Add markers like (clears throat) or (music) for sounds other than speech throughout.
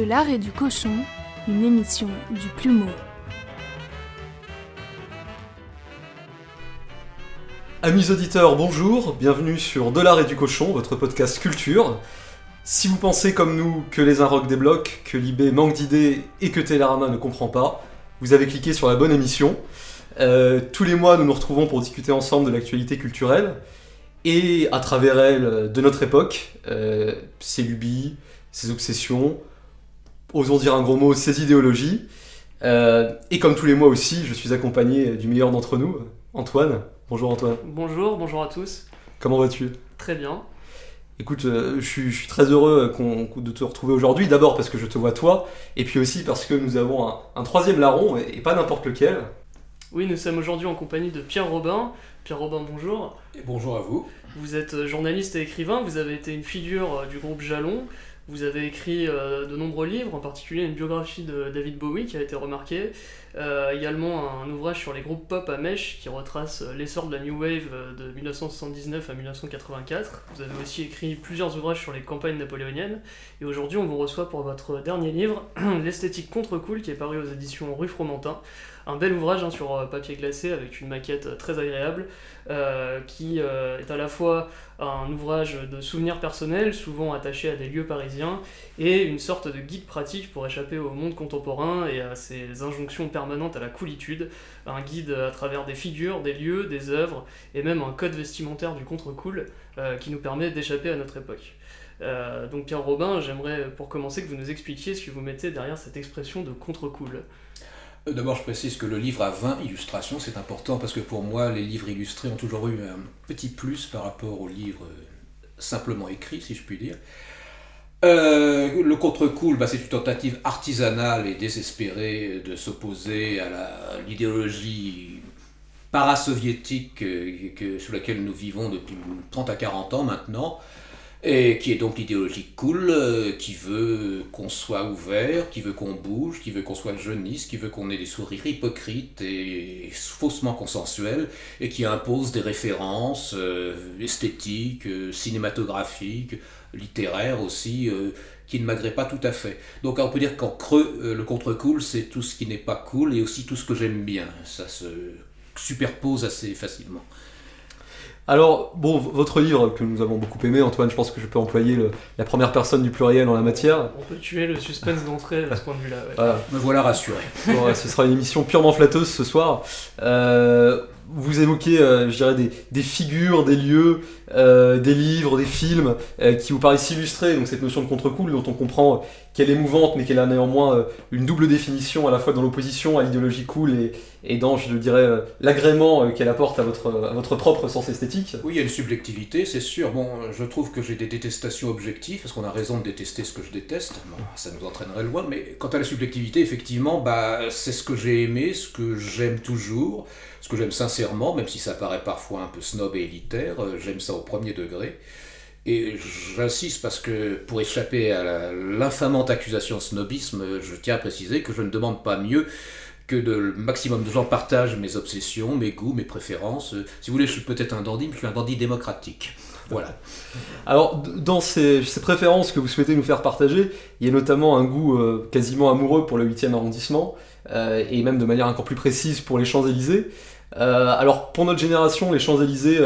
De l'art et du cochon, une émission du plumeau. Amis auditeurs, bonjour, bienvenue sur De l'art et du cochon, votre podcast culture. Si vous pensez comme nous que les des blocs, que l'IB manque d'idées et que Télérama ne comprend pas, vous avez cliqué sur la bonne émission. Euh, tous les mois, nous nous retrouvons pour discuter ensemble de l'actualité culturelle et à travers elle de notre époque, euh, ses lubies, ses obsessions, osons dire un gros mot, ses idéologies. Euh, et comme tous les mois aussi, je suis accompagné du meilleur d'entre nous, Antoine. Bonjour Antoine. Bonjour, bonjour à tous. Comment vas-tu? Très bien. Écoute, je, suis, très heureux de te retrouver aujourd'hui. D'abord parce que je te vois toi, et puis aussi parce que nous avons un, troisième larron, et pas n'importe lequel. Oui, nous sommes aujourd'hui en compagnie de Pierre Robin. Pierre Robin, bonjour. Et bonjour à vous. Vous êtes euh, journaliste et écrivain, vous avez été une figure euh, du groupe Jalon. Vous avez écrit euh, de nombreux livres, en particulier une biographie de David Bowie qui a été remarquée, euh, également un ouvrage sur les groupes pop à mèche qui retrace euh, l'essor de la New Wave de 1979 à 1984. Vous avez aussi écrit plusieurs ouvrages sur les campagnes napoléoniennes. Et aujourd'hui, on vous reçoit pour votre dernier livre, (clears throat) L'esthétique contre-cool, qui est paru aux éditions Rue Fromentin. Un bel ouvrage hein, sur papier glacé avec une maquette très agréable qui est à la fois un ouvrage de souvenirs personnels, souvent attaché à des lieux parisiens, et une sorte de guide pratique pour échapper au monde contemporain et à ses injonctions permanente à la coolitude, un guide à travers des figures, des lieux, des œuvres, et même un code vestimentaire du contre-cool euh, qui nous permet d'échapper à notre époque. Euh, donc Pierre Robin, j'aimerais pour commencer que vous nous expliquiez ce que vous mettez derrière cette expression de contre-cool. Euh, d'abord, je précise que le livre a 20 illustrations, c'est important parce que pour moi, les livres illustrés ont toujours eu un petit plus par rapport aux livres simplement écrits, si je puis dire. Euh, le contre-cool, bah, c'est une tentative artisanale et désespérée de s'opposer à l'idéologie parasoviétique euh, sous laquelle nous vivons depuis 30 à 40 ans maintenant, et qui est donc l'idéologie cool, euh, qui veut qu'on soit ouvert, qui veut qu'on bouge, qui veut qu'on soit jeunisse, qui veut qu'on ait des sourires hypocrites et faussement consensuels, et qui impose des références esthétiques, cinématographiques, littéraire aussi, euh, qui ne m'agrée pas tout à fait. Donc on peut dire qu'en creux, euh, le contre-cool, c'est tout ce qui n'est pas cool et aussi tout ce que j'aime bien. Ça se superpose assez facilement. Alors, bon, votre livre que nous avons beaucoup aimé, Antoine, je pense que je peux employer la première personne du pluriel en la matière. On peut tuer le suspense d'entrée à ce point de vue-là. Voilà. Me voilà rassuré. ce sera une émission purement flatteuse ce soir. Euh, vous évoquez, je dirais, des, figures, des lieux, euh, des livres, des films euh, qui vous paraissent illustrer donc cette notion de contre-cool dont on comprend qu'elle est mouvante mais qu'elle a néanmoins euh, une double définition à la fois dans l'opposition à l'idéologie cool et, dans, je dirais, l'agrément qu'elle apporte à votre, propre sens esthétique. Oui, il y a une subjectivité, c'est sûr. Bon, je trouve que j'ai des détestations objectives parce qu'on a raison de détester ce que je déteste. ça nous entraînerait loin, mais quant à la subjectivité, effectivement, bah, c'est ce que j'ai aimé, ce que j'aime toujours, ce que j'aime sincèrement, même si ça paraît parfois un peu snob et élitaire, j'aime ça au premier degré. Et j'insiste parce que pour échapper à l'infamante accusation de snobisme, je tiens à préciser que je ne demande pas mieux que le maximum de gens partagent mes obsessions, mes goûts, mes préférences. Si vous voulez, je suis peut-être un dandy, mais je suis un dandy démocratique. Voilà. Alors, dans ces, préférences que vous souhaitez nous faire partager, il y a notamment un goût euh, quasiment amoureux pour le 8e arrondissement, euh, et même de manière encore plus précise pour les Champs-Élysées. Euh, alors, pour notre génération, les Champs-Élysées,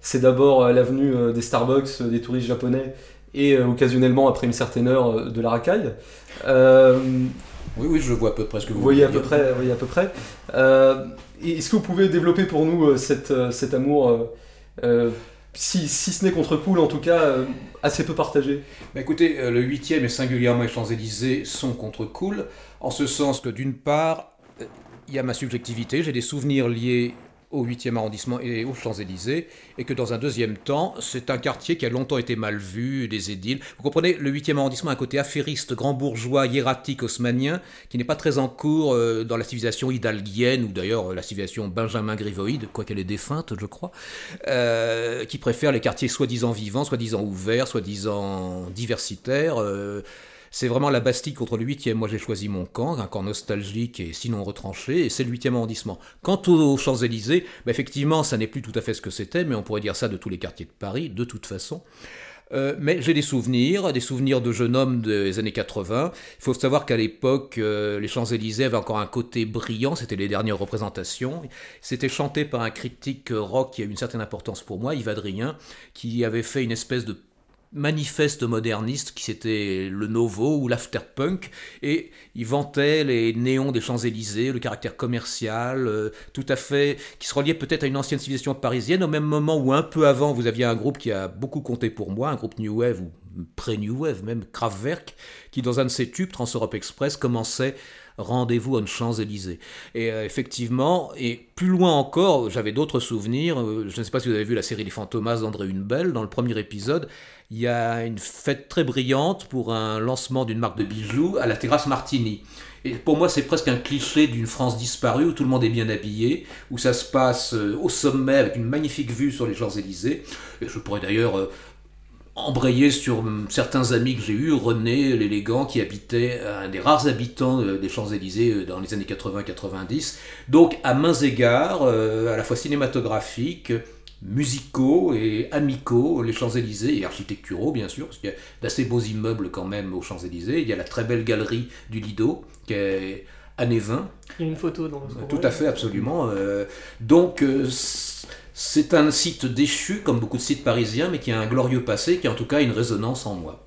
c'est d'abord l'avenue des Starbucks, des touristes japonais, et occasionnellement, après une certaine heure, de la racaille. Oui, oui, je vois à peu près ce que vous, voyez. À peu près, voyez à peu près. Est-ce que vous pouvez développer pour nous cette, cet amour si, si, ce n'est contre cool, en tout cas, assez peu partagé? Bah Écoutez, le 8e et singulièrement les Champs-Élysées sont contre cool, en ce sens que d'une part, il y a ma subjectivité, j'ai des souvenirs liés au 8e arrondissement et aux Champs-Élysées, et que dans un deuxième temps, c'est un quartier qui a longtemps été mal vu, des édiles. Vous comprenez, le 8e arrondissement a un côté affairiste, grand bourgeois, hiératique, haussmanien, qui n'est pas très en cours euh, dans la civilisation hidalguienne, ou d'ailleurs la civilisation Benjamin Grivoïde, quoiqu'elle est défunte, je crois, euh, qui préfère les quartiers soi-disant vivants, soi-disant ouverts, soi-disant diversitaires. Euh, c'est vraiment la Bastille contre le 8e. Moi, j'ai choisi mon camp, un camp nostalgique et sinon retranché, et c'est le 8e arrondissement. Quant aux Champs-Élysées, bah, effectivement, ça n'est plus tout à fait ce que c'était, mais on pourrait dire ça de tous les quartiers de Paris, de toute façon. Euh, mais j'ai des souvenirs, des souvenirs de jeune homme des années 80. Il faut savoir qu'à l'époque, euh, les Champs-Élysées avaient encore un côté brillant, c'était les dernières représentations. C'était chanté par un critique rock qui a une certaine importance pour moi, Yves Adrien, qui avait fait une espèce de manifeste moderniste qui c'était le Novo ou l'afterpunk et il vantait les néons des Champs-Élysées, le caractère commercial, euh, tout à fait, qui se reliait peut-être à une ancienne civilisation parisienne au même moment où un peu avant vous aviez un groupe qui a beaucoup compté pour moi, un groupe New Wave ou pré-New Wave même, Kraftwerk, qui dans un de ses tubes, Trans-Europe Express, commençait Rendez-vous aux Champs-Élysées. Et euh, effectivement, et plus loin encore, j'avais d'autres souvenirs. Euh, je ne sais pas si vous avez vu la série Les Fantomas d'André Hunebelle. Dans le premier épisode, il y a une fête très brillante pour un lancement d'une marque de bijoux à la terrasse Martini. Et pour moi, c'est presque un cliché d'une France disparue où tout le monde est bien habillé, où ça se passe euh, au sommet avec une magnifique vue sur les Champs-Élysées. Et je pourrais d'ailleurs embrayer sur hum, certains amis que j'ai eus, René l'élégant qui habitait, un des rares habitants euh, des Champs-Élysées euh, dans les années 80-90. Donc à mains égards, euh, à la fois cinématographiques, musicaux et amicaux, les Champs-Élysées et architecturaux bien sûr, parce qu'il y a d'assez beaux immeubles quand même aux Champs-Élysées. Il y a la très belle galerie du Lido qui est années 20. Il y a une photo dans votre Tout à fait, absolument. donc c'est un site déchu, comme beaucoup de sites parisiens, mais qui a un glorieux passé, qui a en tout cas une résonance en moi.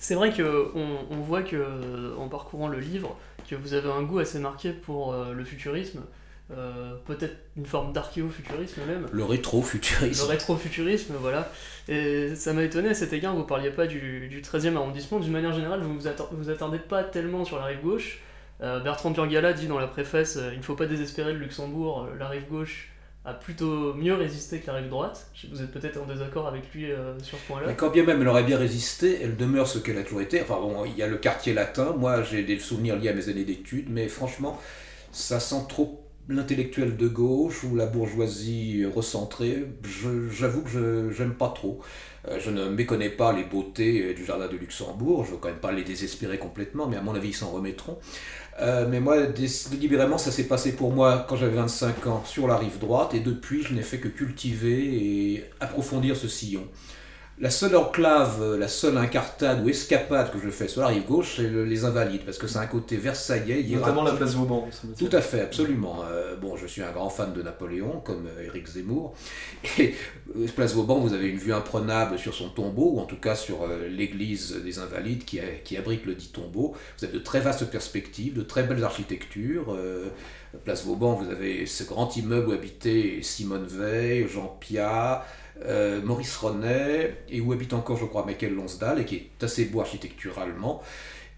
C'est vrai qu'on on voit que, en parcourant le livre, que vous avez un goût assez marqué pour euh, le futurisme, euh, peut-être une forme d'archéofuturisme même. Le rétro-futurisme. Le rétro-futurisme, voilà. Et ça m'a étonné à cet égard, vous parliez pas du, du 13e arrondissement. D'une manière générale, vous ne vous, attendez pas tellement sur la rive gauche. Euh, Bertrand Burgala dit dans la préface Il ne faut pas désespérer le Luxembourg, la rive gauche a plutôt mieux résisté que la rive droite. Vous êtes peut-être en désaccord avec lui euh, sur ce point-là. Mais quand bien même elle aurait bien résisté, elle demeure ce qu'elle a toujours été. Enfin bon, il y a le quartier latin, moi j'ai des souvenirs liés à mes années d'études, mais franchement, ça sent trop l'intellectuel de gauche ou la bourgeoisie recentrée. J'avoue que je n'aime pas trop. Euh, je ne méconnais pas les beautés du jardin de Luxembourg, je ne veux quand même pas les désespérer complètement, mais à mon avis ils s'en remettront. Euh, mais moi, délibérément, ça s'est passé pour moi quand j'avais 25 ans sur la rive droite, et depuis, je n'ai fait que cultiver et approfondir ce sillon. La seule enclave, la seule incartade ou escapade que je fais sur la rive gauche, c'est les Invalides, parce que c'est un côté versaillais. Notamment la place Vauban. Tout à fait, absolument. Euh, bon, je suis un grand fan de Napoléon, comme euh, Éric Zemmour. (laughs) Et euh, place Vauban, vous avez une vue imprenable sur son tombeau, ou en tout cas sur l'église des Invalides qui, qui, abrite le dit tombeau. Vous avez de très vastes perspectives, de très belles architectures. place Vauban, vous avez ce grand immeuble où habitaient Simone Veil, Jean Piat. Euh, Maurice Ronet, et où habite encore, je crois, Michael Lonsdal, et qui est assez beau architecturalement.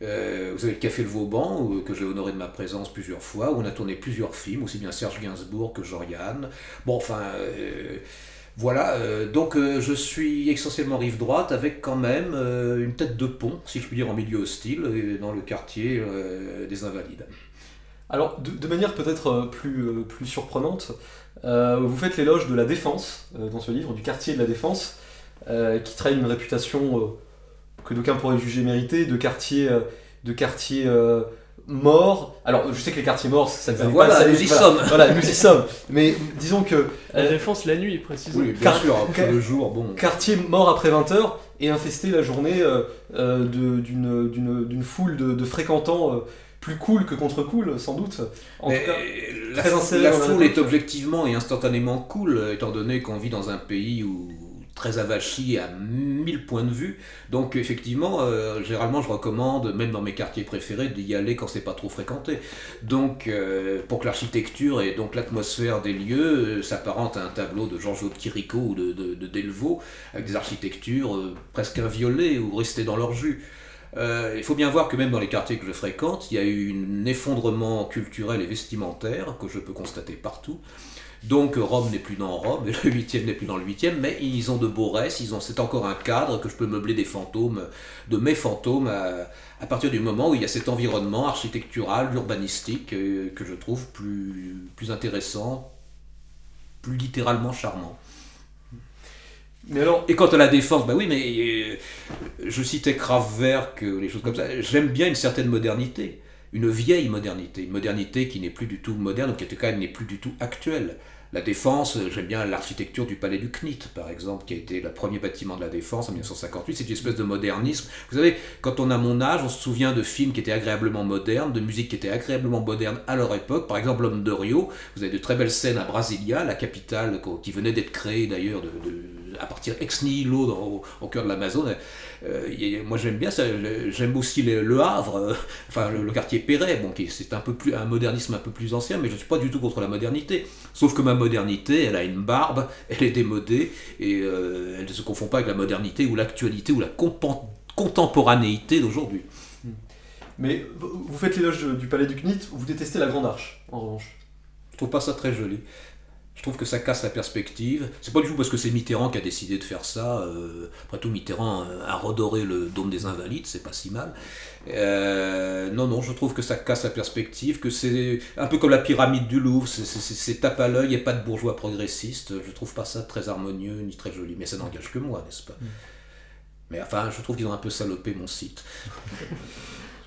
Euh, vous avez le Café Le Vauban, que j'ai honoré de ma présence plusieurs fois, où on a tourné plusieurs films, aussi bien Serge Gainsbourg que Jean-Yann. Bon, enfin, euh, voilà, donc je suis essentiellement rive droite, avec quand même une tête de pont, si je puis dire, en milieu hostile, dans le quartier des Invalides. Alors, de, manière peut-être plus, plus surprenante, vous faites l'éloge de la défense euh, dans ce livre, du quartier de la défense, euh, qui traîne une réputation que d'aucuns pourraient juger méritée, de quartier, de quartier mort. Alors, je sais que les quartiers morts, ça ne voilà, pas. Nous y sommes. Voilà, nous y sommes. Mais disons que. La défense la nuit, précisément. Oui, bien sûr, le jour, bon. Quartier mort après 20h et infesté la journée d'une foule de, de fréquentants plus cool que contre cool, sans doute. En tout cas, la, la foule est objectivement et instantanément cool, étant donné qu'on vit dans un pays où très avachi à mille points de vue. Donc effectivement, euh, généralement je recommande, même dans mes quartiers préférés, d'y aller quand c'est pas trop fréquenté. Donc euh, pour que l'architecture et donc l'atmosphère des lieux euh, s'apparente à un tableau de Georges de Chirico ou de, de, Delvaux, avec des architectures presque inviolées ou restées dans leur jus. Euh, il faut bien voir que même dans les quartiers que je fréquente, il y a eu un effondrement culturel et vestimentaire que je peux constater partout. Donc Rome n'est plus dans Rome, et le 8e n'est plus dans le 8e, mais ils ont de beaux restes, c'est encore un cadre que je peux meubler des fantômes, de mes fantômes, à, partir du moment où il y a cet environnement architectural, urbanistique, euh, que je trouve plus intéressant, plus littéralement charmant. Et quant à la défense, bah oui, mais euh, je citais Kraftwerk, les choses comme ça. J'aime bien une certaine modernité, une vieille modernité, une modernité qui n'est plus du tout moderne, ou qui en tout cas n'est plus du tout actuelle. La défense, euh, j'aime bien l'architecture du palais du CNIT, par exemple, qui a été le premier bâtiment de la défense en 1958. C'est une espèce de modernisme. Vous savez, quand on a mon âge, on se souvient de films qui étaient agréablement modernes, de musique qui était agréablement moderne à leur époque. Par exemple, L'homme de Rio. Vous avez de très belles scènes à Brasilia, la capitale qui venait d'être créée d'ailleurs de, à partir ex nihilo au, au, cœur de l'Amazone. Euh, moi j'aime bien ça, j'aime aussi le, Havre, euh, enfin le, quartier Perret, bon, c'est un peu plus un modernisme un peu plus ancien, mais je ne suis pas du tout contre la modernité. Sauf que ma modernité, elle a une barbe, elle est démodée, et euh, elle ne se confond pas avec la modernité ou l'actualité ou la contemporanéité d'aujourd'hui. Mais vous faites l'éloge du palais du CNIT, vous détestez la Grande Arche, en revanche. Je trouve pas ça très joli. Je trouve que ça casse la perspective. C'est pas du tout parce que c'est Mitterrand qui a décidé de faire ça. Euh, après tout, Mitterrand a redoré le dôme des Invalides, c'est pas si mal. Euh, non, non, je trouve que ça casse la perspective, que c'est un peu comme la pyramide du Louvre, c'est tape à l'œil et pas de bourgeois progressistes. Je trouve pas ça très harmonieux ni très joli, mais ça n'engage que moi, n'est-ce pas? Mm. Mais enfin, je trouve qu'ils ont un peu salopé mon site.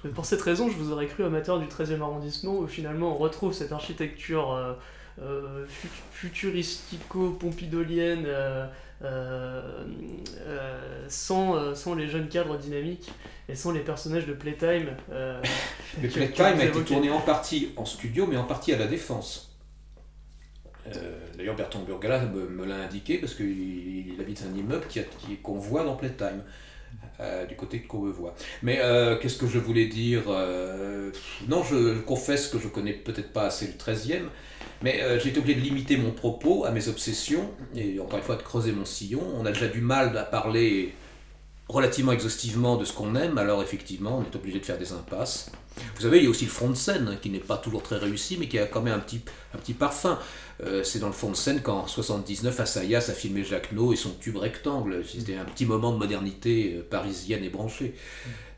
(laughs) Pour cette raison, je vous aurais cru amateur du 13e arrondissement, où finalement on retrouve cette architecture. Euh, futuristico-pompidolienne euh, euh, sans, sans, les jeunes cadres dynamiques et sans les personnages de Playtime. (laughs) mais Playtime a été tourné en partie en studio, mais en partie à la Défense. D'ailleurs, Bertrand Burgala me, l'a indiqué parce qu'il habite un immeuble qu'on voit dans Playtime. du côté de Courbevoie. Mais qu'est-ce que je voulais dire Non, je, confesse que je connais peut-être pas assez le 13e, mais euh, j'ai été obligé de limiter mon propos à mes obsessions, et encore une fois de creuser mon sillon. On a déjà du mal à parler relativement exhaustivement de ce qu'on aime, alors effectivement, on est obligé de faire des impasses. Vous savez, il y a aussi le fond de scène, qui n'est pas toujours très réussi, mais qui a quand même un petit, un petit parfum. Euh, c'est dans le fond de scène qu'en 79, Assayas a filmé Jacques et son tube rectangle. C'était un petit moment de modernité euh, parisienne et branchée.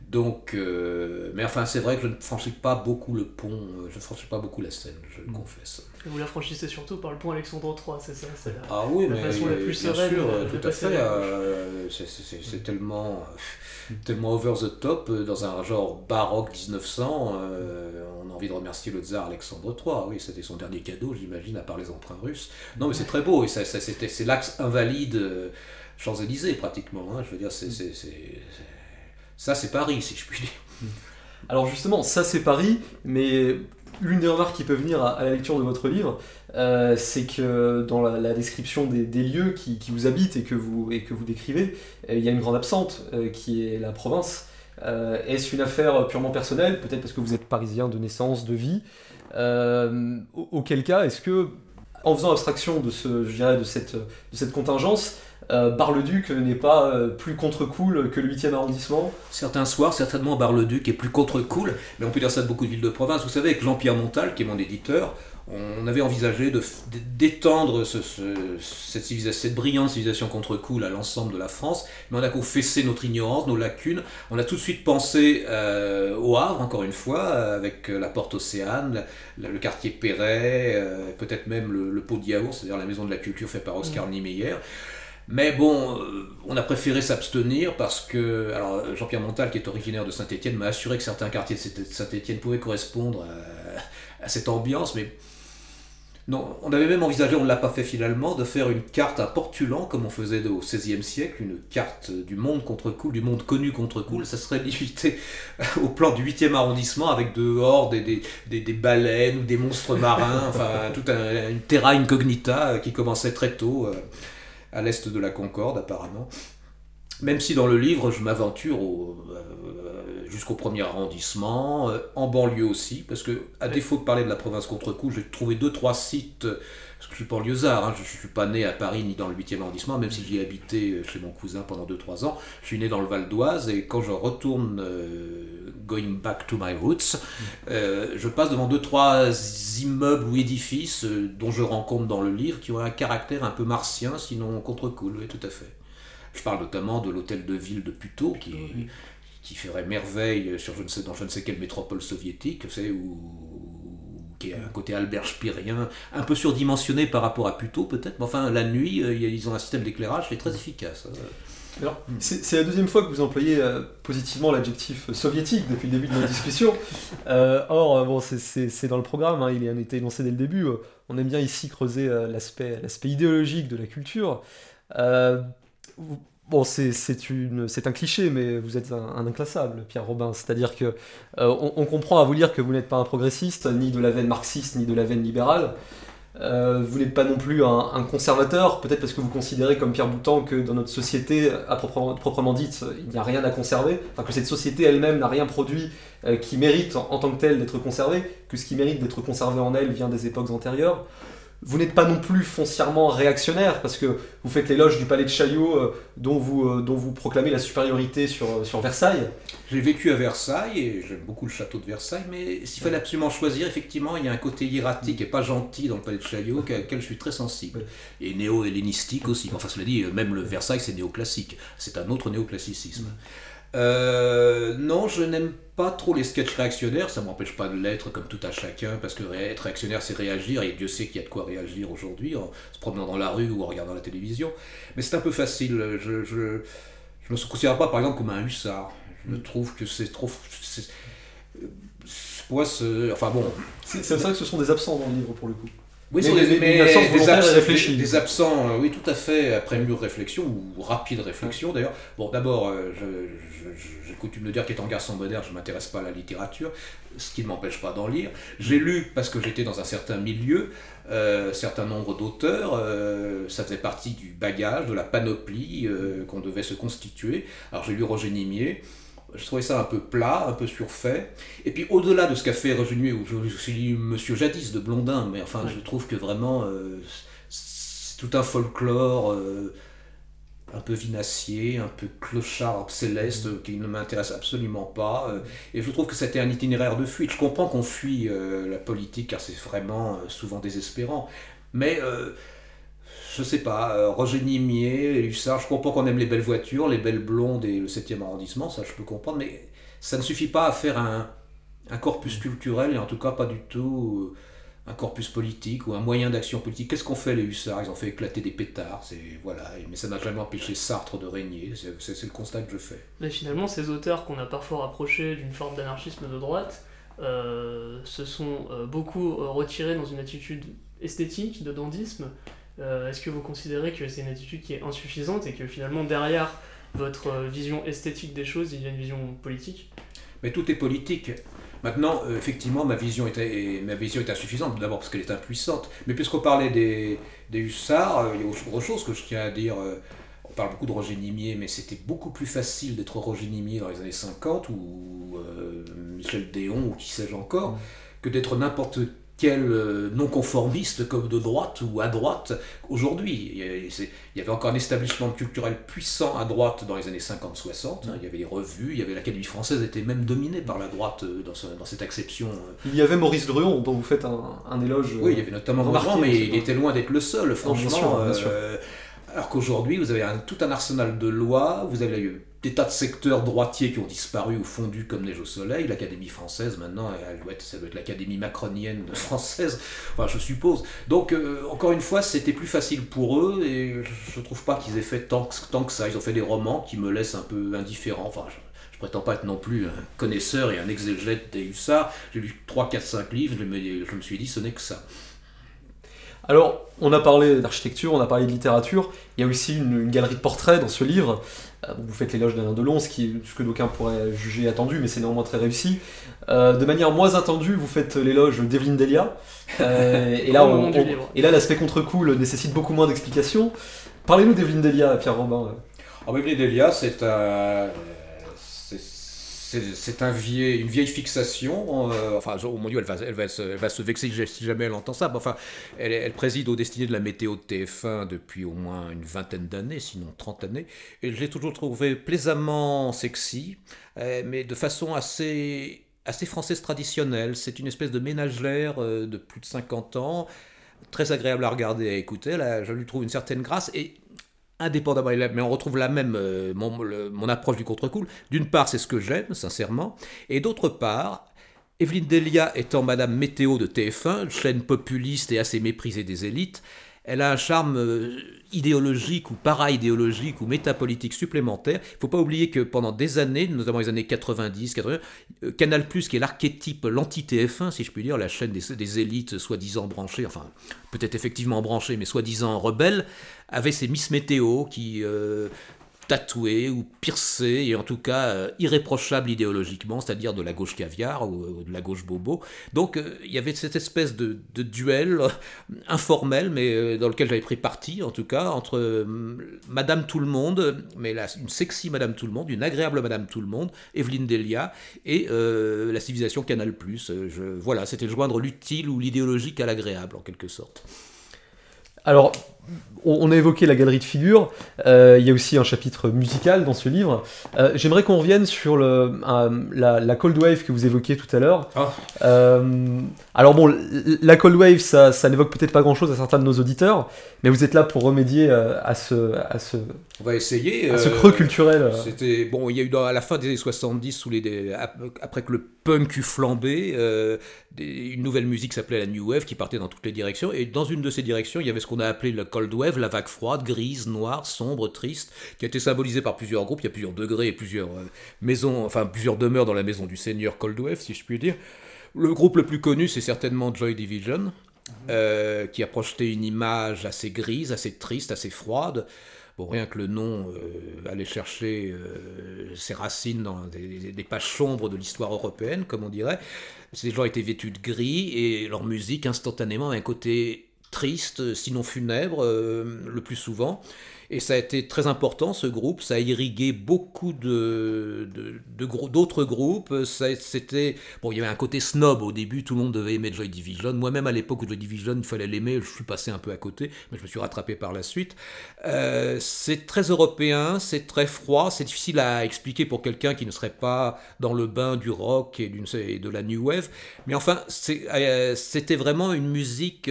Donc, euh, mais enfin, c'est vrai que je ne franchis pas beaucoup le pont, euh, je ne franchis pas beaucoup la Seine, je le mm. confesse. Et vous la franchissez surtout par le pont Alexandre III, c'est ça C'est la, ah oui, mais façon la plus sereine. Sûr, tout à fait. Euh, c'est tellement, (laughs) tellement over the top, dans un genre baroque 1900. on a envie de remercier le tsar Alexandre III. Oui, c'était son dernier cadeau, j'imagine, à part les emprunts russes. Non, mais c'est très beau, et ça, c'est l'axe invalide Champs-Élysées, pratiquement. Hein, je veux dire, c'est ça, c'est Paris, si je puis dire. (laughs) Alors justement, ça c'est Paris, mais l'une des remarques qui peut venir à, la lecture de votre livre, euh, c'est que dans la, description des, lieux qui, vous habitent et que vous, et que vous décrivez, euh, il y a une grande absente euh, qui est la province. Est-ce une affaire purement personnelle, peut-être parce que vous êtes parisien de naissance, de vie Auquel cas, est-ce que, en faisant abstraction de, ce, de, cette, de cette contingence, euh, Bar-le-Duc n'est pas euh, plus contre-cool que le 8e arrondissement Certains soirs, certainement, Bar-le-Duc est plus contre-cool, mais on peut dire ça de beaucoup de villes de province. Vous savez, avec Jean-Pierre Montal, qui est mon éditeur, on avait envisagé d'étendre cette, cette brillante civilisation contre-cool à l'ensemble de la France, mais on a confessé notre ignorance, nos lacunes. On a tout de suite pensé euh, au Havre, encore une fois, avec la porte Océane, le quartier Perret, peut-être même le, pot de yaourt, c'est-à-dire la maison de la culture faite par Oscar mmh. Niemeyer. Mais bon, euh, on a préféré s'abstenir parce que alors Jean-Pierre Montal, qui est originaire de Saint-Étienne, m'a assuré que certains quartiers de Saint-Étienne pouvaient correspondre à, cette ambiance, mais non, on avait même envisagé, on ne l'a pas fait finalement, de faire une carte à Portulan, comme on faisait au XVIe siècle, une carte du monde contre cool, du monde connu contre cool. Ça serait limité (laughs) au plan du 8e arrondissement avec dehors des, des, des, baleines ou des monstres marins, enfin toute une terra incognita qui commençait très tôt. Euh, à l'est de la Concorde apparemment. Même si dans le livre, je m'aventure euh, jusqu'au premier arrondissement, euh, en banlieue aussi, parce que à défaut de parler de la province contre coup, j'ai trouvé deux trois sites parce que je suis banlieusard, hein, je ne suis pas né à Paris ni dans le 8e arrondissement, même si j'y ai habité chez mon cousin pendant 2-3 ans. Je suis né dans le Val d'Oise et quand je retourne, euh, going back to my roots, euh, je passe devant 2-3 immeubles ou édifices euh, dont je rencontre dans le livre qui ont un caractère un peu martien, sinon contre-cool, oui, tout à fait. Je parle notamment de l'hôtel de ville de Puteaux qui, qui ferait merveille sur je ne sais, dans je ne sais quelle métropole soviétique, vous savez, où qui est un côté Albert Spirien, un peu surdimensionné par rapport à Puteaux peut-être, mais enfin la nuit, euh, ils ont un système d'éclairage qui est très efficace. Hein. Alors, c'est c'est la deuxième fois que vous employez euh, positivement l'adjectif soviétique depuis le début de notre discussion. (laughs) Euh, or, euh, bon, c'est- c'est c'est dans le programme, hein, il a été énoncé dès le début. euh, on aime bien ici creuser euh, l'aspect l'aspect idéologique de la culture. Euh, vous- bon, c'est un cliché, mais vous êtes un, inclassable, Pierre Robin. C'est-à-dire que euh, on, comprend à vous lire que vous n'êtes pas un progressiste, ni de la veine marxiste, ni de la veine libérale. Euh, vous n'êtes pas non plus un, conservateur, peut-être parce que vous considérez comme Pierre Boutan que dans notre société, à proprement, proprement dite, il n'y a rien à conserver, enfin que cette société elle-même n'a rien produit euh, qui mérite en, en tant que tel d'être conservé, que ce qui mérite d'être conservé en elle vient des époques antérieures. Vous n'êtes pas non plus foncièrement réactionnaire, parce que vous faites l'éloge du palais de Chaillot, euh, dont, vous, euh, dont vous proclamez la supériorité sur, euh, sur Versailles. J'ai vécu à Versailles et j'aime beaucoup le château de Versailles, mais s'il fallait absolument choisir, effectivement, il y a un côté hiératique et pas gentil dans le palais de Chaillot auquel je suis très sensible. Et néo-hellénistique aussi. Enfin, cela dit, même le Versailles, c'est néoclassique. C'est un autre néoclassicisme. Euh, non, je n'aime pas trop les sketchs réactionnaires, ça m'empêche pas de l'être comme tout à chacun, parce que être réactionnaire c'est réagir, et Dieu sait qu'il y a de quoi réagir aujourd'hui, en se promenant dans la rue ou en regardant la télévision. Mais c'est un peu facile, je, je, je me considère pas par exemple comme un hussard. Je trouve que c'est trop. c'est- Pour moi, c'est- enfin bon, C'est c'est vrai que ce sont des absents dans le livre pour le coup. Oui, Mais- des, des abs- absents, euh, oui, tout à fait, après mûre réflexion, ou rapide réflexion d'ailleurs. Bon, d'abord, euh, j'ai coutume de dire qu'étant garçon moderne, je ne m'intéresse pas à la littérature, ce qui ne m'empêche pas d'en lire. J'ai lu, parce que j'étais dans un certain milieu, euh, certain nombre d'auteurs, euh, ça faisait partie du bagage, de la panoplie euh, qu'on devait se constituer. Alors j'ai lu Roger Nimier, je trouvais ça un peu plat, un peu surfait. Et puis au-delà de ce qu'a fait Roger Nimier, où je suis Monsieur Jadis de Blondin, mais enfin je trouve que vraiment euh, c'est tout un folklore euh, un peu vinacier, un peu clochard céleste, euh, qui ne m'intéresse absolument pas. euh, et je trouve que c'était un itinéraire de fuite. Je comprends qu'on fuit la politique car c'est vraiment souvent désespérant. Mais je sais pas, euh, Roger Nimier, les Hussards, je comprends qu'on aime les belles voitures, les belles blondes et le 7e arrondissement, ça je peux comprendre, mais ça ne suffit pas à faire un, un corpus culturel et en tout cas pas du tout euh, un corpus politique ou un moyen d'action politique. Qu'est-ce qu'ont fait les Hussards? Ils ont fait éclater des pétards, c'est voilà, mais ça n'a jamais empêché Sartre de régner, c'est le constat que je fais. Mais finalement, ces auteurs qu'on a parfois rapprochés d'une forme d'anarchisme de droite euh, se sont euh, beaucoup retirés dans une attitude esthétique, de dandisme. Euh, Est-ce que vous considérez que c'est une attitude qui est insuffisante et que finalement, derrière votre euh, vision esthétique des choses, il y a une vision politique? Mais tout est politique. Maintenant, euh, effectivement, ma vision, était, ma vision est insuffisante, d'abord parce qu'elle est impuissante. Mais puisqu'on parlait des, des hussards, euh, il y a autre chose que je tiens à dire. on parle beaucoup de Roger Nimier, mais c'était beaucoup plus facile d'être Roger Nimier dans les années 50 ou Michel Déon ou qui sais-je encore, que d'être n'importe quel euh, non-conformiste comme de droite ou à droite aujourd'hui. Il y avait encore un établissement culturel puissant à droite dans les années 50-60. hein. Il y avait les revues, il y avait l'Académie française était même dominée par la droite euh, dans, ce- dans cette acception. euh. Il y avait Maurice Druon, dont vous faites un, un éloge. Oui, il y avait notamment Grandjean, mais il était loin d'être le seul, franchement. sûr, bien sûr. euh, alors qu'aujourd'hui, vous avez un- tout un arsenal de lois, vous avez des tas de secteurs droitiers qui ont disparu ou fondu comme neige au soleil. L'Académie française, maintenant, elle doit être, ça doit être l'Académie macronienne française, enfin, je suppose. Donc, euh, encore une fois, c'était plus facile pour eux, et je ne trouve pas qu'ils aient fait tant que, tant que ça. Ils ont fait des romans qui me laissent un peu indifférent. Enfin, je, je prétends pas être non plus un connaisseur et un exégète des hussards. J'ai lu 3, 4, 5 livres, je me, je me suis dit, ce n'est que ça. Alors, on a parlé d'architecture, on a parlé de littérature. Il y a aussi une, une galerie de portraits dans ce livre. Euh, Vous faites l'éloge d'Alain Delon, ce, qui est, ce que d'aucuns pourraient juger attendu, mais c'est néanmoins très réussi. Euh, de manière moins attendue, vous faites l'éloge d'Evelyne Delia. Euh, et là, on- on- et l'aspect contre-cool nécessite beaucoup moins d'explications. Parlez-nous d'Evelyne Delia, Pierre Robin. En Beverly Delia, c'est un, c'est un une vieille fixation. euh, enfin, oh mon Dieu, elle va, se, vexer si jamais elle entend ça. Mais enfin, elle, préside aux destinées de la météo de TF1 depuis au moins une vingtaine d'années, sinon 30 années. Et je l'ai toujours trouvé plaisamment sexy, euh, mais de façon assez, assez française traditionnelle. C'est une espèce de ménagère euh, de plus de 50 ans, très agréable à regarder et à écouter. Là, je lui trouve une certaine grâce. Et indépendamment, mais on retrouve la même, euh, mon, approche du contre-cool. D'une part, c'est ce que j'aime, sincèrement, et d'autre part, Evelyne Delia étant Madame Météo de TF1, chaîne populiste et assez méprisée des élites, elle a un charme euh, idéologique ou para-idéologique ou métapolitique supplémentaire. Il ne faut pas oublier que pendant des années, notamment les années 90, 80, euh, Canal+, qui est l'archétype, l'anti-TF1, si je puis dire, la chaîne des, des élites soi-disant branchées, enfin peut-être effectivement branchées, mais soi-disant rebelles, avait ses Miss Météo qui euh, tatoué ou piercé, et en tout cas euh, irréprochable idéologiquement, c'est-à-dire de la gauche caviar ou, de la gauche bobo. Donc euh, il y avait cette espèce de, duel euh, informel, mais dans lequel j'avais pris parti, en tout cas, entre Madame Tout le Monde, mais la, une sexy Madame Tout le Monde, une agréable Madame Tout le Monde, Evelyne Delia, et la civilisation Canal+. Je, voilà, c'était joindre l'utile ou l'idéologique à l'agréable, en quelque sorte. Alors, on a évoqué la galerie de figures, euh, il y a aussi un chapitre musical dans ce livre. Euh, j'aimerais qu'on revienne sur le, la, Cold Wave que vous évoquiez tout à l'heure. Ah. Euh, alors bon, la Cold Wave, ça, n'évoque peut-être pas grand-chose à certains de nos auditeurs, mais vous êtes là pour remédier à ce, à ce, On va essayer, à ce creux culturel. C'était bon, il y a eu à la fin des années 70, sous les, après que le punk eut flambé, une nouvelle musique s'appelait la New Wave qui partait dans toutes les directions, et dans une de ces directions, il y avait ce qu'on a appelé la Cold Wave la vague froide, grise, noire, sombre, triste, qui a été symbolisée par plusieurs groupes. Il y a plusieurs degrés et plusieurs euh, maisons, enfin plusieurs demeures dans la maison du seigneur Cold Wave, si je puis dire. Le groupe le plus connu, c'est certainement Joy Division, euh, qui a projeté une image assez grise, assez triste, assez froide. Bon, rien que le nom euh, allait chercher ses racines dans des, des pages sombres de l'histoire européenne, comme on dirait. Ces gens étaient vêtus de gris et leur musique instantanément a un côté triste, sinon funèbre, euh, le plus souvent. Et ça a été très important, ce groupe. Ça a irrigué beaucoup de, d'autres groupes. c'était, bon, il y avait un côté snob au début. Tout le monde devait aimer Joy Division. Moi-même, à l'époque où Joy Division, il fallait l'aimer. Je suis passé un peu à côté, mais je me suis rattrapé par la suite. Euh, c'est très européen, c'est très froid. C'est difficile à expliquer pour quelqu'un qui ne serait pas dans le bain du rock et, et de la new wave. Mais enfin, euh, c'était vraiment une musique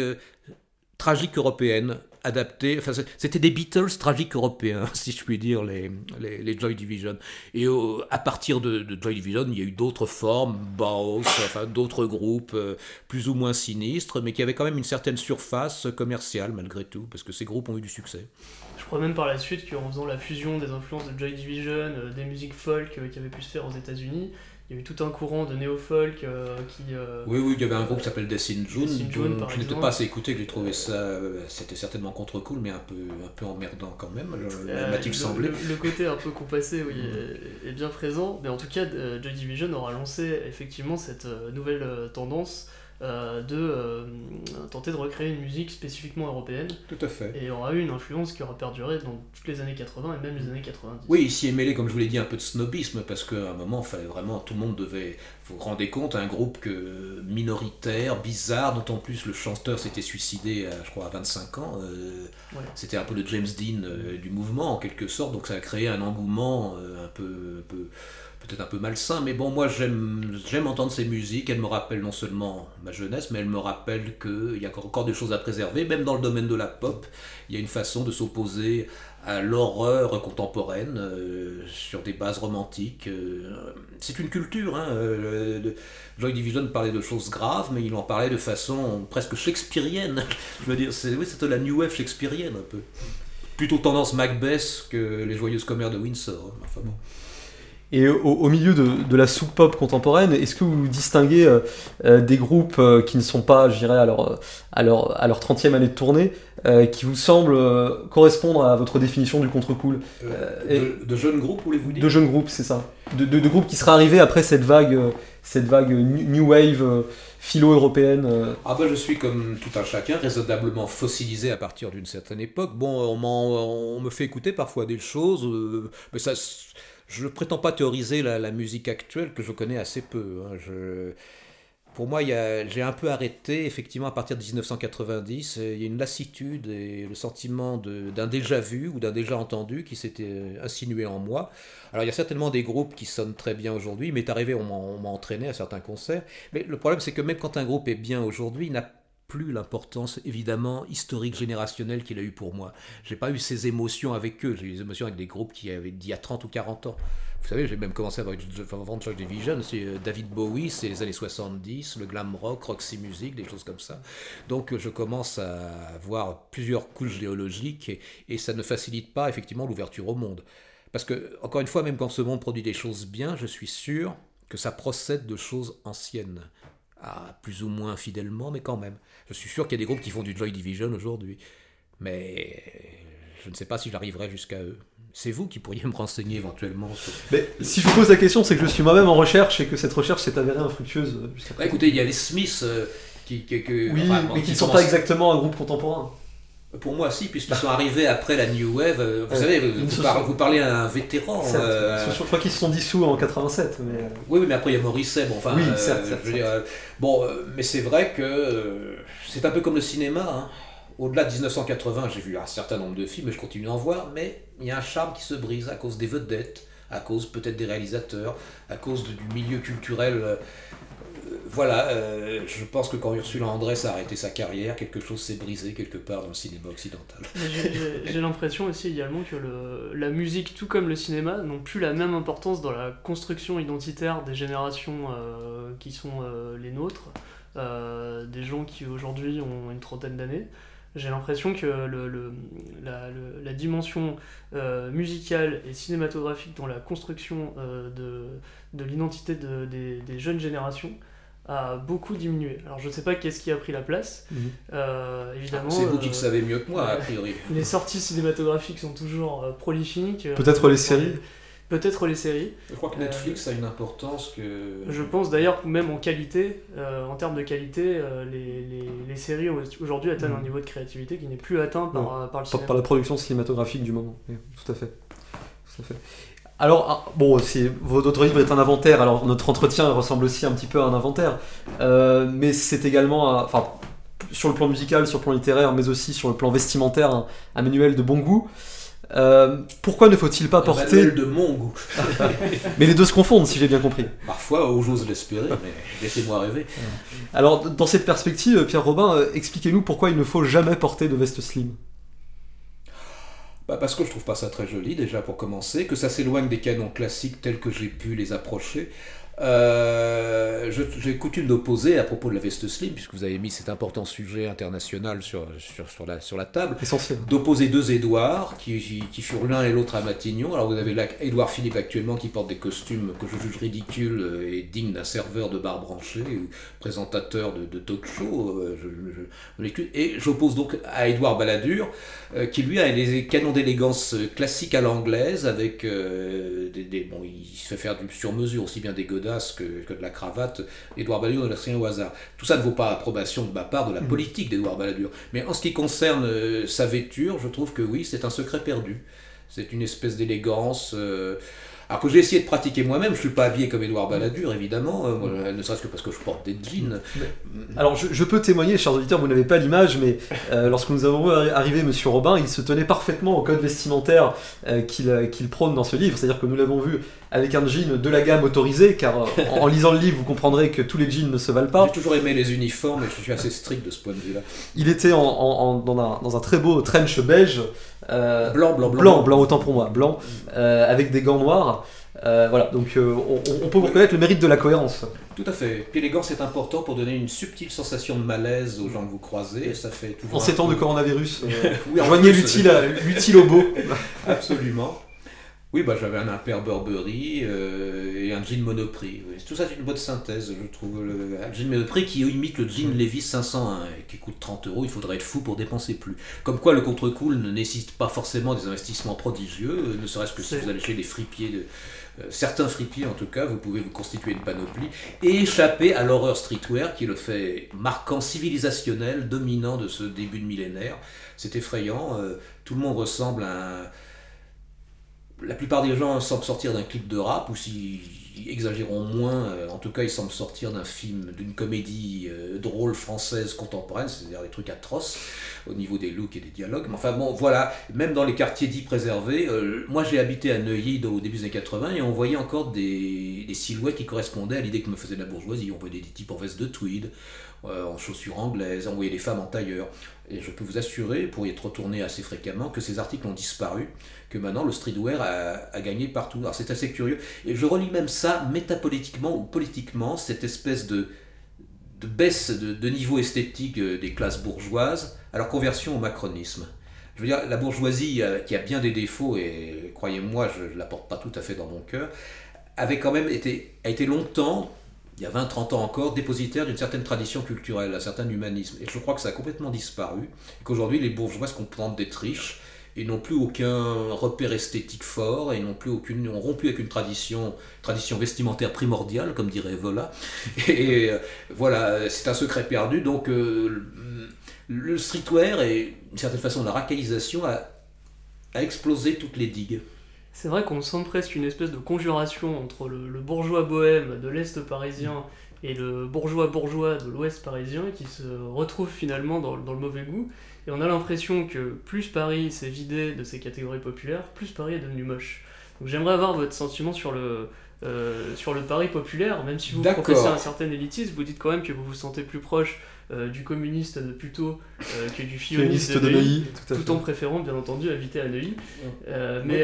tragique européenne, adaptée. Enfin, c'était des Beatles tragiques européens, (laughs) si je puis dire, les, les, Joy Division. Et à partir de, Joy Division, il y a eu d'autres formes, Baus, enfin, d'autres groupes euh, plus ou moins sinistres, mais qui avaient quand même une certaine surface commerciale malgré tout, parce que ces groupes ont eu du succès. Je crois même par la suite qu'en faisant la fusion des influences de Joy Division, euh, des musiques folk euh, qui avaient pu se faire aux États-Unis, il y a eu tout un courant de néo-folk euh, qui. Euh, oui, oui, il y avait un groupe qui s'appelle Death in June. June je n'étais pas assez écouté, j'ai trouvé ça. Euh, c'était certainement contre-cool, mais un peu, un peu emmerdant quand même, m'a-t-il semblé. Le, côté un peu compassé, oui, est, bien présent. Mais en tout cas, Joy Division aura lancé effectivement cette nouvelle tendance euh, de euh, tenter de recréer une musique spécifiquement européenne. Tout à fait. Et aura eu une influence qui aura perduré dans toutes les années 80 et même les années 90. Oui, ici est mêlé, comme je vous l'ai dit, un peu de snobisme, parce qu'à un moment, fallait vraiment, tout le monde devait. Vous vous rendez compte, un groupe que, minoritaire, bizarre, dont en plus le chanteur s'était suicidé, à, je crois, à 25 ans. Euh, c'était un peu le James Dean du mouvement, en quelque sorte, donc ça a créé un engouement un peu, un peu peut-être un peu malsain, mais bon, moi j'aime, entendre ces musiques, elles me rappellent non seulement ma jeunesse, mais elles me rappellent qu'il y a encore des choses à préserver, même dans le domaine de la pop, il y a une façon de s'opposer à l'horreur contemporaine euh, sur des bases romantiques. Euh, c'est une culture. Hein, euh, Joy Division parlait de choses graves, mais il en parlait de façon presque shakespearienne. (laughs) Je veux dire, c'est, oui, c'était la new wave shakespearienne un peu. Plutôt tendance Macbeth que les joyeuses commères de Windsor. Hein, enfin bon. Et au, milieu de, la soupe pop contemporaine, est-ce que vous distinguez euh, euh, des groupes euh, qui ne sont pas, je dirais, à leur, à leur, à leur 30e année de tournée, qui vous semblent correspondre à votre définition du contre-cool de, jeunes groupes, voulez-vous dire? De jeunes groupes, c'est ça. De, de, groupes qui seraient arrivés après cette vague, cette vague New Wave philo-européenne Ah bah je suis comme tout un chacun, raisonnablement fossilisé à partir d'une certaine époque. Bon, on, on, me fait écouter parfois des choses, mais ça je ne prétends pas théoriser la, musique actuelle que je connais assez peu. Hein. Pour moi, j'ai un peu arrêté, effectivement, à partir de 1990. Il y a une lassitude et le sentiment d'un déjà-vu ou d'un déjà entendu qui s'était euh, insinué en moi. Alors, il y a certainement des groupes qui sonnent très bien aujourd'hui. Il m'est arrivé, on m'a entraîné à certains concerts. Mais le problème, c'est que même quand un groupe est bien aujourd'hui, il n'a plus l'importance évidemment historique générationnelle qu'il a eu pour moi. J'ai pas eu ces émotions avec eux, j'ai eu des émotions avec des groupes qui avaient d'il y a 30 ou 40 ans. vous savez, j'ai même commencé avec avant Joy Division, c'est euh, David Bowie, c'est les années 70, le glam rock, Roxy Music, des choses comme ça. Donc je commence à avoir plusieurs couches géologiques et, et ça ne facilite pas effectivement l'ouverture au monde. Parce que, encore une fois, même quand ce monde produit des choses bien, je suis sûr que ça procède de choses anciennes. Ah, plus ou moins fidèlement, mais quand même. Je suis sûr qu'il y a des groupes qui font du Joy Division aujourd'hui. Mais je ne sais pas si j'arriverai jusqu'à eux. C'est vous qui pourriez (laughs) me renseigner éventuellement. Mais si je vous pose la question, c'est que je suis moi-même en recherche et que cette recherche s'est avérée infructueuse. Bah, écoutez, il y a les Smiths euh, qui, qui, Oui, mais qui ne sont pas exactement un groupe contemporain. Pour moi, si, puisqu'ils sont arrivés après la New Wave. Euh, vous savez, vous, parlez à un vétéran. Euh, je crois qu'ils se sont dissous en 87. Mais... Oui, mais après, il y a Maurice Bon, enfin, oui, certes, je veux dire, bon, mais c'est vrai que c'est un peu comme le cinéma. Hein au-delà de 1980, j'ai vu un certain nombre de films et je continue à en voir, mais il y a un charme qui se brise à cause des vedettes, à cause peut-être des réalisateurs, à cause du milieu culturel. Euh, voilà, euh, je pense que quand Ursula Andress a arrêté sa carrière, quelque chose s'est brisé quelque part dans le cinéma occidental. J'ai l'impression aussi également que le, la musique, tout comme le cinéma, n'ont plus la même importance dans la construction identitaire des générations euh, qui sont les nôtres, des gens qui aujourd'hui ont une trentaine d'années j'ai l'impression que le, la, dimension euh, musicale et cinématographique dans la construction euh, de, de l'identité de, des, jeunes générations a beaucoup diminué. Alors je ne sais pas qu'est-ce qui a pris la place. Mhm. Euh, évidemment. C'est vous qui le savez mieux que moi, a priori. (laughs) Les sorties cinématographiques sont toujours prolifiques. Peut-être les séries peut-être les séries. Je crois que Netflix a une importance que... Je pense d'ailleurs même en qualité, euh, en termes de qualité, euh, les, les, les, séries aujourd'hui atteignent un mm. niveau de créativité qui n'est plus atteint par, euh, par le cinéma. Par la production cinématographique du moment, tout à fait. Tout à fait. Alors, ah, bon, votre livre est un inventaire, alors notre entretien ressemble aussi un petit peu à un inventaire, mais c'est également, enfin, sur le plan musical, sur le plan littéraire, mais aussi sur le plan vestimentaire, un, un manuel de bon goût. Euh, pourquoi ne faut-il pas porter. de mon goût. (laughs) mais les deux se confondent, si j'ai bien compris. Parfois, j'ose l'espérer, mais laissez-moi rêver. Alors, dans cette perspective, Pierre Robin, euh, expliquez-nous pourquoi il ne faut jamais porter de veste slim. Bah parce que je trouve pas ça très joli, déjà pour commencer, que ça s'éloigne des canons classiques tels que j'ai pu les approcher. Euh, j'ai coutume d'opposer à propos de la veste slim, puisque vous avez mis cet important sujet international sur, sur, sur, la, sur la table, d'opposer deux Édouards qui, qui, furent l'un et l'autre à Matignon. Alors vous avez là Édouard Philippe actuellement qui porte des costumes que je juge ridicules et dignes d'un serveur de bar branché ou présentateur de, de talk show. Euh, je, je, et j'oppose donc à Édouard Balladur euh, qui lui a les canons d'élégance classiques à l'anglaise avec des, des, bon il se fait faire du sur mesure aussi bien des que, de la cravate, Édouard Balladur ne laisse rien au hasard. Tout ça ne vaut pas approbation de ma part de la mm. politique d'Édouard Balladur. Mais en ce qui concerne euh, sa vêture, je trouve que oui, c'est un secret perdu. C'est une espèce d'élégance. Euh, alors que j'ai essayé de pratiquer moi-même, je suis pas habillé comme Édouard Balladur, évidemment, euh, ne serait-ce que parce que je porte des jeans. Alors je, peux témoigner, chers auditeurs, vous n'avez pas l'image, mais euh, lorsque nous avons vu arriver Monsieur Robin, il se tenait parfaitement au code vestimentaire euh, qu'il prône dans ce livre, c'est-à-dire que nous l'avons vu avec un jean de la gamme autorisée, car en, lisant le livre, vous comprendrez que tous les jeans ne se valent pas. J'ai toujours aimé les uniformes et je suis assez strict de ce point de vue-là. Il était dans, un, dans, un, très beau trench beige, blanc, blanc, blanc, blanc, blanc, autant pour moi, blanc, avec des gants noirs. Euh, voilà, donc euh, on, peut vous reconnaître le mérite de la cohérence. Tout à fait. Puis l'élégance est important pour donner une subtile sensation de malaise aux gens que vous croisez. Et ça fait toujours en ces temps de coronavirus, euh, joignez l'utile au beau. (laughs) Absolument. Oui, bah, j'avais un impair Burberry et un jean Monoprix. Tout ça, c'est une bonne synthèse, je trouve. Le, un jean Monoprix qui imite le jean Levi's 501 et qui coûte 30 euros. Il faudrait être fou pour dépenser plus. Comme quoi, le contre-cool ne nécessite pas forcément des investissements prodigieux, ne serait-ce que si vous allez chez les fripiers de, euh, certains fripiers en tout cas, vous pouvez vous constituer une panoplie et échapper à l'horreur streetwear qui est le fait marquant civilisationnel dominant de ce début de millénaire. C'est effrayant, euh, tout le monde ressemble à un... La plupart des gens semblent sortir d'un clip de rap ou si exagérons moins, euh, en tout cas ils semblent sortir d'un film, d'une comédie euh, drôle française contemporaine, c'est-à-dire des trucs atroces au niveau des looks et des dialogues. Mais enfin bon, voilà, même dans les quartiers dits préservés, euh, moi j'ai habité à Neuilly au début des années 80 et on voyait encore des, des silhouettes qui correspondaient à l'idée que me faisait la bourgeoisie. On voyait des types en veste de tweed, en chaussures anglaises, on voyait des femmes en tailleur. Et je peux vous assurer, pour y être retourné assez fréquemment, que ces articles ont disparu, que maintenant le streetwear a, gagné partout. Alors c'est assez curieux. Et je relis même ça métapolitiquement ou politiquement, cette espèce de, de baisse de, niveau esthétique euh, des classes bourgeoises à leur conversion au macronisme. Je veux dire, la bourgeoisie, euh, qui a bien des défauts, et croyez-moi, je ne la porte pas tout à fait dans mon cœur, avait quand même été, a été longtemps il y a 20-30 ans encore, dépositaire d'une certaine tradition culturelle, d'un certain humanisme. Et je crois que ça a complètement disparu, et qu'aujourd'hui les bourgeois se contentent d'être riches, et n'ont plus aucun repère esthétique fort, et n'ont plus aucune, ont rompu avec une tradition, tradition vestimentaire primordiale, comme dirait Vola. (laughs) Et, euh, voilà, c'est un secret perdu. Donc euh, le streetwear et d'une certaine façon la racaillisation a, a explosé toutes les digues. C'est vrai qu'on sent presque une espèce de conjuration entre le, bourgeois bohème de l'Est parisien et le bourgeois bourgeois de l'Ouest parisien qui se retrouvent finalement dans, le mauvais goût. Et on a l'impression que plus Paris s'est vidé de ses catégories populaires, plus Paris est devenu moche. Donc j'aimerais avoir votre sentiment sur le, euh, sur le Paris populaire, même si vous professez un certain élitisme, vous dites quand même que vous vous sentez plus proche euh, du communiste de plutôt euh, que du fioniste de, Neuilly, tout, en préférant bien entendu habiter à Neuilly. Euh, mais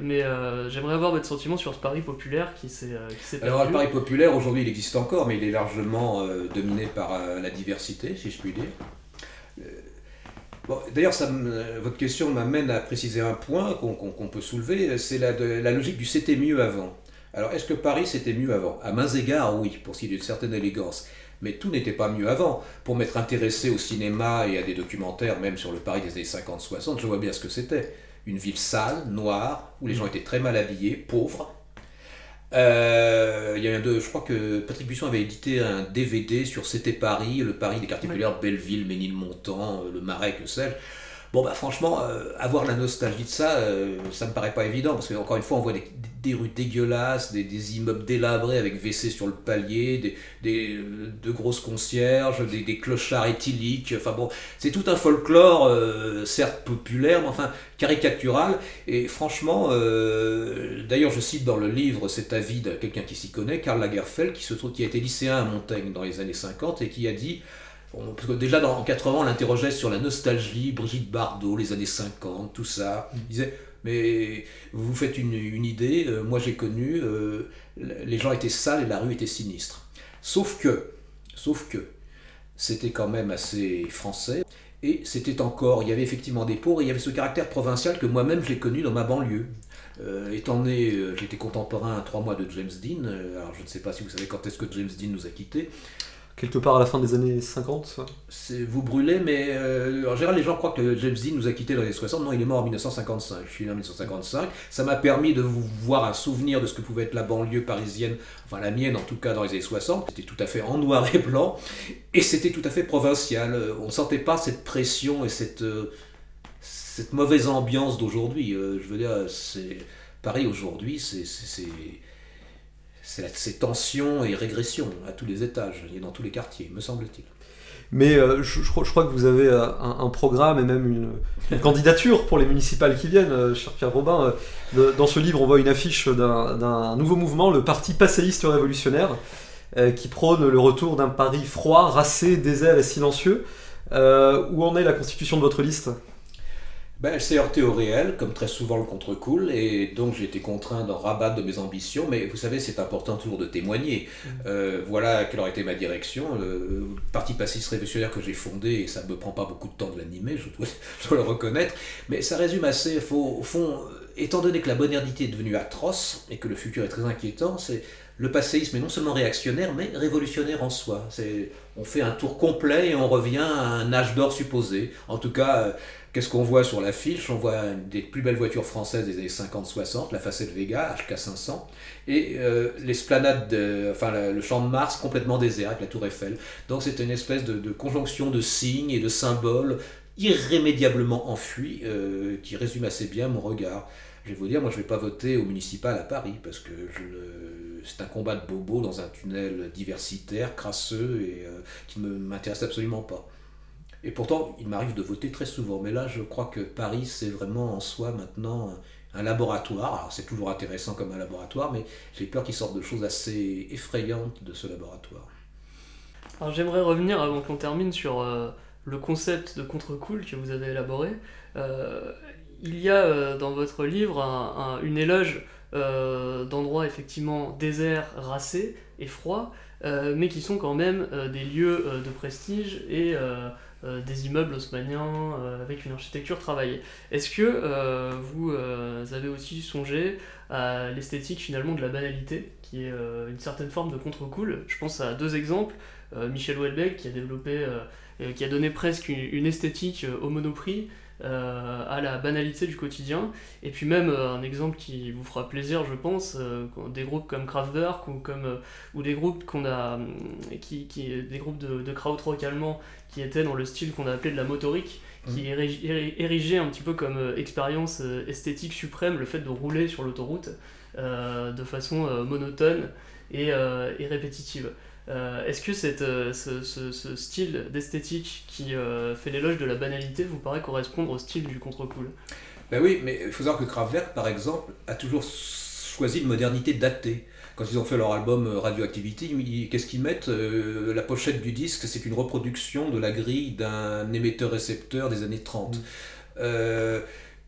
mais j'aimerais avoir votre sentiment sur ce Paris populaire qui s'est perdu. Alors le Paris populaire aujourd'hui il existe encore, mais il est largement dominé par la diversité, si je puis dire. Bon, D'ailleurs, votre question m'amène à préciser un point qu'on peut soulever, c'est la, la logique du c'était mieux avant. Alors, est-ce que Paris c'était mieux avant? À mains égards, oui, pour ce qui est d'une certaine élégance. Mais tout n'était pas mieux avant. Pour m'être intéressé au cinéma et à des documentaires, même sur le Paris des années 50-60, je vois bien ce que c'était. Une ville sale, noire, où les gens étaient très mal habillés, pauvres. Euh, il y a deux, je crois que Patrick Buisson avait édité un DVD sur C'était Paris, le Paris des quartiers populaires, Belleville, Ménilmontant, euh, le Marais, que sais-je. Bon, bah franchement, euh, avoir la nostalgie de ça, ça me paraît pas évident, parce qu'encore une fois, on voit des, des rues dégueulasses, des, immeubles délabrés avec WC sur le palier, des, de grosses concierges, des, clochards éthyliques. Enfin bon, c'est tout un folklore, euh, certes populaire, mais enfin caricatural. Et franchement, euh, d'ailleurs, je cite dans le livre cet avis de quelqu'un qui s'y connaît, Karl Lagerfeld, qui, se qui a été lycéen à Montaigne dans les années 50 et qui a dit. déjà dans, en 80, on l'interrogeait sur la nostalgie, Brigitte Bardot, les années 50, tout ça. Disait mais vous faites une, idée, euh, moi j'ai connu, euh, les gens étaient sales et la rue était sinistre. Sauf que, sauf que, c'était quand même assez français, et c'était encore, il y avait effectivement des pauvres, et il y avait ce caractère provincial que moi-même j'ai connu dans ma banlieue. Euh, étant né, j'étais contemporain à trois mois de James Dean, alors je ne sais pas si vous savez quand est-ce que James Dean nous a quittés, quelque part à la fin des années 50 Vous brûlez, mais euh, en général, les gens croient que James Dean nous a quittés dans les années 60. Non, il est mort en 1955. Je suis né en 1955. Ça m'a permis de vous voir un souvenir de ce que pouvait être la banlieue parisienne, enfin la mienne en tout cas dans les années 60. C'était tout à fait en noir et blanc, et c'était tout à fait provincial. On ne sentait pas cette pression et cette, euh, cette mauvaise ambiance d'aujourd'hui. Euh, je veux dire, c'est Paris aujourd'hui, c'est c'est tension et régression à tous les étages et dans tous les quartiers, me semble-t-il. Mais euh, je, crois que vous avez euh, un, programme et même une, candidature pour les municipales qui viennent, euh, cher Pierre Robin. dans ce livre, on voit une affiche d'un nouveau mouvement, le Parti passéiste révolutionnaire, qui prône le retour d'un Paris froid, racé, désert et silencieux. où en est la constitution de votre liste? Ben, elle s'est heurtée au réel, comme très souvent le contre-cool, et donc j'ai été contraint d'en rabattre de mes ambitions, mais vous savez, c'est important toujours de témoigner. Mm. Euh, voilà quelle aurait été ma direction. Le parti passiste révolutionnaire que j'ai fondé, et ça ne me prend pas beaucoup de temps de l'animer, je, dois, (laughs) le reconnaître, mais ça résume assez, au fond, étant donné que la modernité est devenue atroce, et que le futur est très inquiétant, c'est le passéisme est non seulement réactionnaire, mais révolutionnaire en soi. On fait un tour complet et on revient à un âge d'or supposé. En tout cas, euh, Qu'est-ce qu'on voit sur l'affiche On voit une des plus belles voitures françaises des années 50-60, la Facette Vega, HK500, et euh, l'esplanade, enfin le champ de Mars complètement désert avec la tour Eiffel. Donc c'est une espèce de, conjonction de signes et de symboles irrémédiablement enfuis euh, qui résume assez bien mon regard. Je vais vous dire, moi je ne vais pas voter au municipal à Paris parce que c'est un combat de bobo dans un tunnel diversitaire, crasseux et euh, qui ne m'intéresse absolument pas. Et pourtant, il m'arrive de voter très souvent. Mais là, je crois que Paris, c'est vraiment en soi maintenant un laboratoire. Alors, c'est toujours intéressant comme un laboratoire, mais j'ai peur qu'il sorte de choses assez effrayantes de ce laboratoire. Alors, j'aimerais revenir avant qu'on termine sur euh, le concept de contre-cool que vous avez élaboré, il y a dans votre livre une éloge d'endroits effectivement déserts, racés et froids, mais qui sont quand même des lieux de prestige et euh, des immeubles haussmanniens euh, avec une architecture travaillée. Est-ce que euh, vous avez aussi songé à l'esthétique finalement de la banalité, qui est une certaine forme de contre-cool Je pense à deux exemples. Michel Houellebecq qui a développé, qui a donné presque une esthétique au monoprix, euh, à la banalité du quotidien. Et puis même euh, un exemple qui vous fera plaisir, je pense, euh, des groupes comme Kraftwerk ou, comme, ou des groupes qu'on a, qui, qui, des groupes de, de krautrock allemand qui étaient dans le style qu'on a appelé de la motorique, qui mmh. érigeait un petit peu comme expérience esthétique suprême le fait de rouler sur l'autoroute de façon monotone et, et répétitive. Euh, est-ce que cette, euh, ce, style d'esthétique qui euh, fait l'éloge de la banalité vous paraît correspondre au style du contre-cool Ben oui, mais il faut savoir que Kraftwerk, par exemple, a toujours choisi une modernité datée. Quand ils ont fait leur album Radioactivity, qu'est-ce qu'ils mettent La pochette du disque, c'est une reproduction de la grille d'un émetteur-récepteur des années 30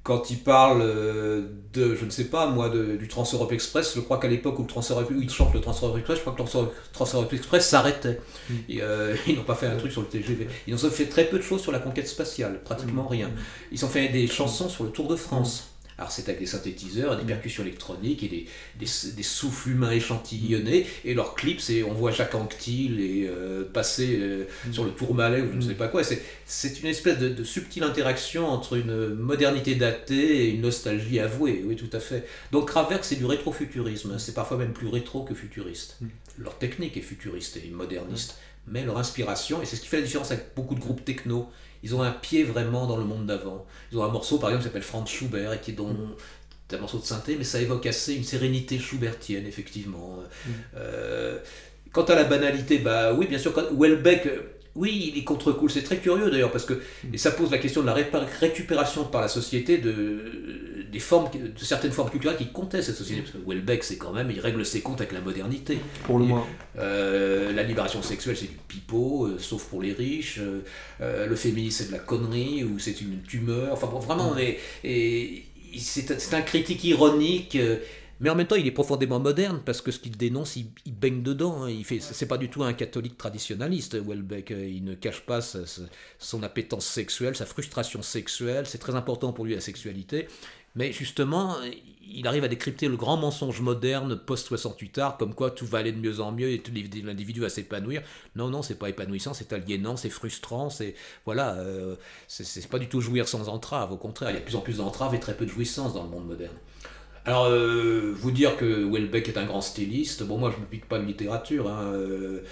quand il parle euh, de, je ne sais pas moi, de, du Trans-Europe Express, je crois qu'à l'époque où, le Trans où il chante le Trans-Europe Express, je crois que le Trans-Europe Express s'arrêtait. Mm. Euh, (laughs) ils n'ont pas fait un truc sur le TGV. Ils ont fait très peu de choses sur la conquête spatiale, pratiquement mm. rien. Ils ont fait des chansons sur le Tour de France. Alors c'est avec des synthétiseurs, des mm. percussions électroniques et des, des, souffles humains échantillonnés. Et leur clip, c'est on voit Jacques Anquetil et euh, passer euh, mm. sur le Tourmalet ou je ne sais pas quoi. C'est une espèce de, subtile interaction entre une modernité datée et une nostalgie avouée. Oui, tout à fait. Donc Kraftwerk, c'est du rétrofuturisme. C'est parfois même plus rétro que futuriste. Mm. Leur technique est futuriste et moderniste, mais leur inspiration, et c'est ce qui fait la différence avec beaucoup de groupes techno, ils ont un pied vraiment dans le monde d'avant. Ils ont un morceau par exemple qui s'appelle Franz Schubert et qui est dans un morceau de synthé, mais ça évoque assez une sérénité schubertienne, effectivement. Mm. Euh, quant à la banalité, bah oui, bien sûr, quand Welbeck, oui, il est contre-cool. C'est très curieux d'ailleurs, parce que mm. et ça pose la question de la récupération par la société de, des formes, de certaines formes culturelles qui comptaient cette société. Parce que Welbeck, c'est quand même, il règle ses comptes avec la modernité. Pour le moins. Euh, la libération sexuelle, c'est du pipeau, euh, sauf pour les riches. Euh, le féminisme, c'est de la connerie, ou c'est une tumeur. Enfin, bon, vraiment, mm. et, c'est un critique ironique. Mais en même temps, il est profondément moderne parce que ce qu'il dénonce, il, baigne dedans. Hein. Il fait, c'est pas du tout un catholique traditionnaliste. Welbeck, il ne cache pas son appétence sexuelle, sa frustration sexuelle. C'est très important pour lui la sexualité. Mais justement, il arrive à décrypter le grand mensonge moderne post-68 art, comme quoi tout va aller de mieux en mieux et l'individu va s'épanouir. Non, non, c'est pas épanouissant, c'est aliénant, c'est frustrant, c'est voilà, euh, c'est pas du tout jouir sans entrave. Au contraire, il y a de plus en plus d'entraves et très peu de jouissance dans le monde moderne. Alors, euh, vous dire que Welbeck est un grand styliste, bon, moi je ne pique pas de littérature. Hein, euh,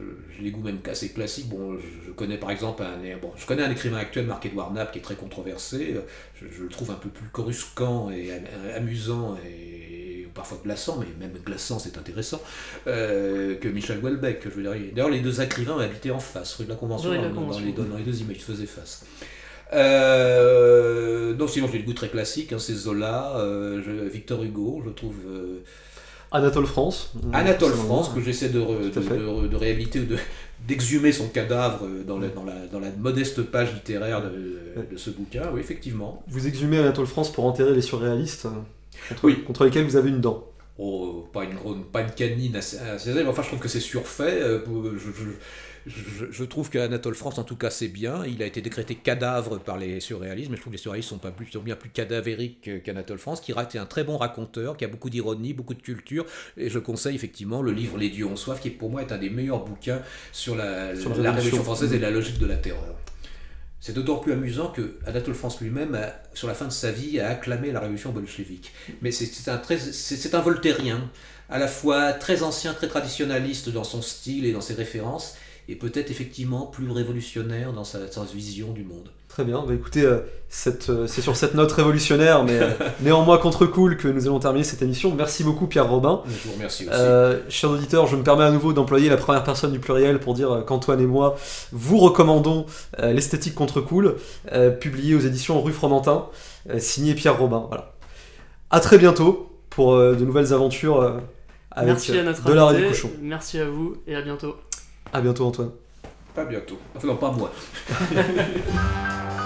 j'ai des goûts même assez classiques. Bon, je, connais par exemple un, bon, je connais un écrivain actuel, Marc-Edouard Knapp, qui est très controversé. Je, le trouve un peu plus coruscant et amusant et, parfois glaçant, mais même glaçant c'est intéressant, euh, que Michel Houellebecq. Je. D'ailleurs, les deux écrivains habitaient en face, rue de la Convention, dans, les, dans, les, deux images, ils faisaient face. Euh, non, sinon j'ai des goûts très classiques, hein, c'est Zola, euh, Victor Hugo, je trouve euh, Anatole France. Anatole France, que j'essaie de, de, de, réhabiliter ou (laughs) d'exhumer son cadavre dans la, dans, la, dans la, modeste page littéraire de, ce bouquin, oui, effectivement. Vous exhumez Anatole France pour enterrer les surréalistes, contre, oui. contre lesquels vous avez une dent. Oh, pas une, pas une canine assez, assez enfin je trouve que c'est surfait. Euh, je, je, trouve qu'Anatole France, en tout cas, c'est bien. Il a été décrété cadavre par les surréalistes, mais je trouve que les surréalistes sont, pas plus, sont bien plus cadavériques qu'Anatole France, qui est un très bon raconteur, qui a beaucoup d'ironie, beaucoup de culture. Et je conseille effectivement le livre Les dieux ont soif, qui pour moi est un des meilleurs bouquins sur la, la, Révolution française et la logique de la terreur. C'est d'autant plus amusant que Anatole France lui-même, sur la fin de sa vie, a acclamé la révolution bolchevique. Mais c'est un, un voltairien, à la fois très ancien, très traditionnaliste dans son style et dans ses références, et peut-être effectivement plus révolutionnaire dans sa, vision du monde. Très bien, bah écoutez, euh, euh, c'est sur cette note révolutionnaire, mais euh, (laughs) néanmoins contre-cool que nous allons terminer cette émission. Merci beaucoup Pierre Robin. Je vous remercie aussi. chers auditeurs, je me permets à nouveau d'employer la première personne du pluriel pour dire qu'Antoine et moi vous recommandons L'esthétique contre-cool, publié aux éditions Rue Fromentin, signé Pierre Robin. Voilà. À très bientôt pour de nouvelles aventures avec Merci à notre de Merci à vous et à bientôt. À bientôt Antoine. Pas bientôt. Enfin non, pas moi. (laughs)